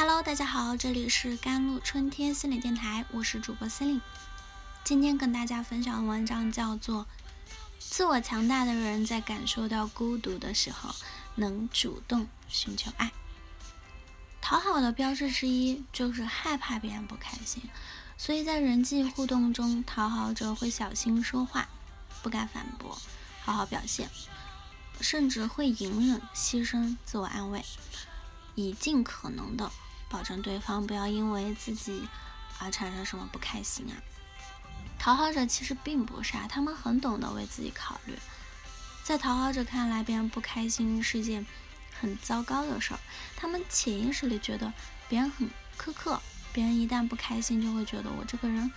Hello，大家好，这里是甘露春天心理电台，我是主播心灵。今天跟大家分享的文章叫做《自我强大的人在感受到孤独的时候，能主动寻求爱》。讨好的标志之一就是害怕别人不开心，所以在人际互动中，讨好者会小心说话，不敢反驳，好好表现，甚至会隐忍、牺牲、自我安慰，以尽可能的。保证对方不要因为自己而产生什么不开心啊！讨好者其实并不傻，他们很懂得为自己考虑。在讨好者看来，别人不开心是件很糟糕的事儿，他们潜意识里觉得别人很苛刻，别人一旦不开心，就会觉得我这个人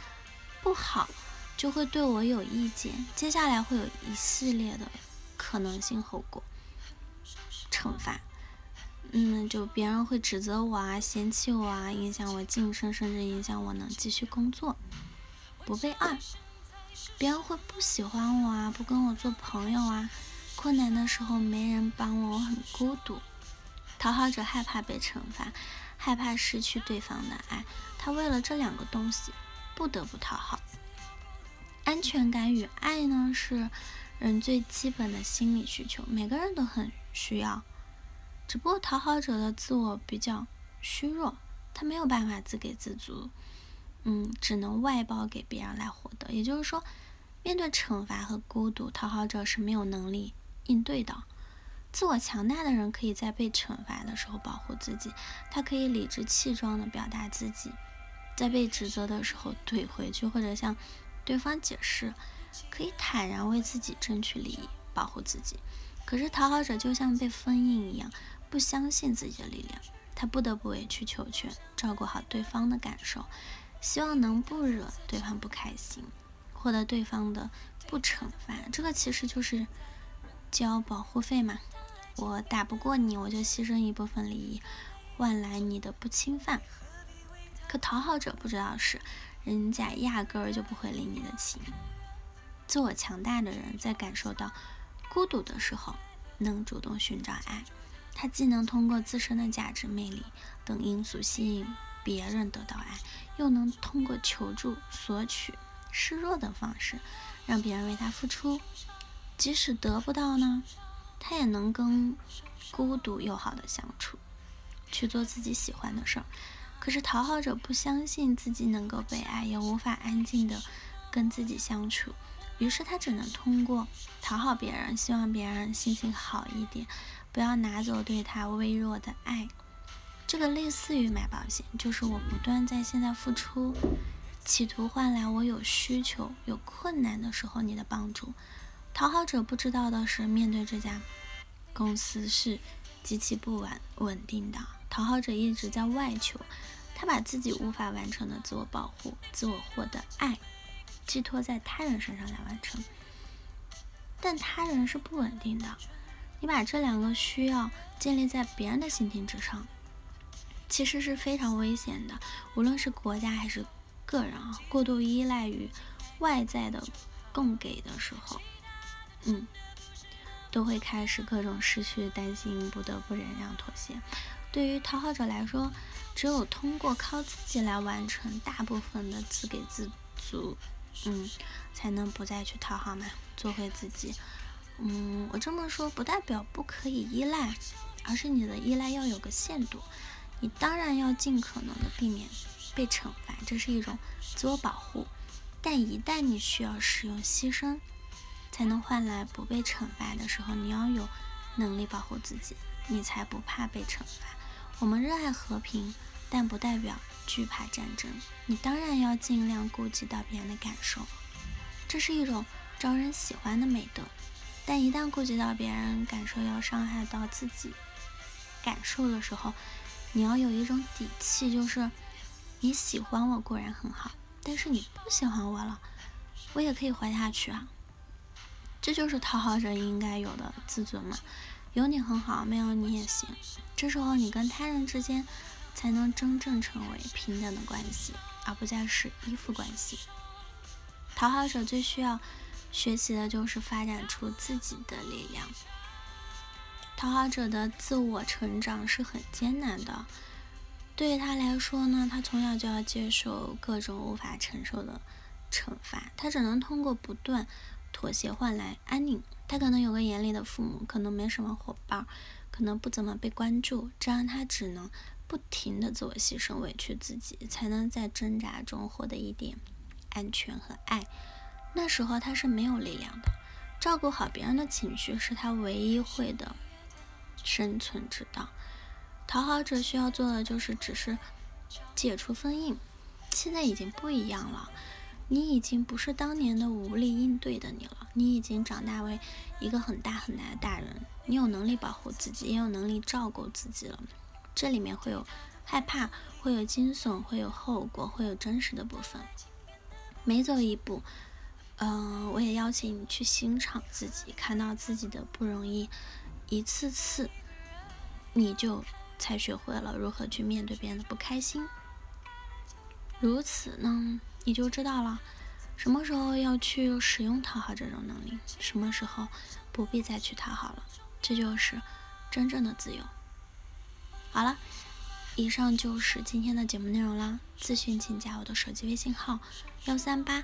不好，就会对我有意见，接下来会有一系列的可能性后果，惩罚。嗯，就别人会指责我啊，嫌弃我啊，影响我晋升，甚至影响我能继续工作。不被爱，别人会不喜欢我啊，不跟我做朋友啊。困难的时候没人帮我，我很孤独。讨好者害怕被惩罚，害怕失去对方的爱，他为了这两个东西不得不讨好。安全感与爱呢，是人最基本的心理需求，每个人都很需要。只不过讨好者的自我比较虚弱，他没有办法自给自足，嗯，只能外包给别人来获得。也就是说，面对惩罚和孤独，讨好者是没有能力应对的。自我强大的人可以在被惩罚的时候保护自己，他可以理直气壮地表达自己，在被指责的时候怼回去，或者向对方解释，可以坦然为自己争取利益，保护自己。可是讨好者就像被封印一样。不相信自己的力量，他不得不委曲求全，照顾好对方的感受，希望能不惹对方不开心，获得对方的不惩罚。这个其实就是交保护费嘛。我打不过你，我就牺牲一部分利益，换来你的不侵犯。可讨好者不知道是，人家压根儿就不会领你的情。自我强大的人在感受到孤独的时候，能主动寻找爱。他既能通过自身的价值、魅力等因素吸引别人得到爱，又能通过求助、索取、示弱等方式让别人为他付出。即使得不到呢，他也能跟孤独友好的相处，去做自己喜欢的事儿。可是讨好者不相信自己能够被爱，也无法安静的跟自己相处，于是他只能通过讨好别人，希望别人心情好一点。不要拿走对他微弱的爱，这个类似于买保险，就是我不断在现在付出，企图换来我有需求、有困难的时候你的帮助。讨好者不知道的是，面对这家公司是极其不稳稳定的。讨好者一直在外求，他把自己无法完成的自我保护、自我获得爱，寄托在他人身上来完成，但他人是不稳定的。你把这两个需要建立在别人的心情之上，其实是非常危险的。无论是国家还是个人啊，过度依赖于外在的供给的时候，嗯，都会开始各种失去、担心、不得不忍让、妥协。对于讨好者来说，只有通过靠自己来完成大部分的自给自足，嗯，才能不再去讨好嘛，做回自己。嗯，我这么说不代表不可以依赖，而是你的依赖要有个限度。你当然要尽可能的避免被惩罚，这是一种自我保护。但一旦你需要使用牺牲才能换来不被惩罚的时候，你要有能力保护自己，你才不怕被惩罚。我们热爱和平，但不代表惧怕战争。你当然要尽量顾及到别人的感受，这是一种招人喜欢的美德。但一旦顾及到别人感受要伤害到自己感受的时候，你要有一种底气，就是你喜欢我固然很好，但是你不喜欢我了，我也可以活下去啊。这就是讨好者应该有的自尊嘛。有你很好，没有你也行。这时候你跟他人之间才能真正成为平等的关系，而不再是依附关系。讨好者最需要。学习的就是发展出自己的力量。讨好者的自我成长是很艰难的。对他来说呢，他从小就要接受各种无法承受的惩罚，他只能通过不断妥协换来安宁。他可能有个严厉的父母，可能没什么伙伴，可能不怎么被关注，这样他只能不停的自我牺牲、委屈自己，才能在挣扎中获得一点安全和爱。那时候他是没有力量的，照顾好别人的情绪是他唯一会的生存之道。讨好者需要做的就是只是解除封印。现在已经不一样了，你已经不是当年的无力应对的你了，你已经长大为一个很大很大的大人，你有能力保护自己，也有能力照顾自己了。这里面会有害怕，会有惊悚，会有后果，会有真实的部分。每走一步，嗯，我也邀请你去欣赏自己，看到自己的不容易，一次次，你就。才学会了如何去面对别人的不开心，如此呢，你就知道了什么时候要去使用讨好这种能力，什么时候不必再去讨好了，这就是真正的自由。好了，以上就是今天的节目内容啦。咨询请加我的手机微信号幺三八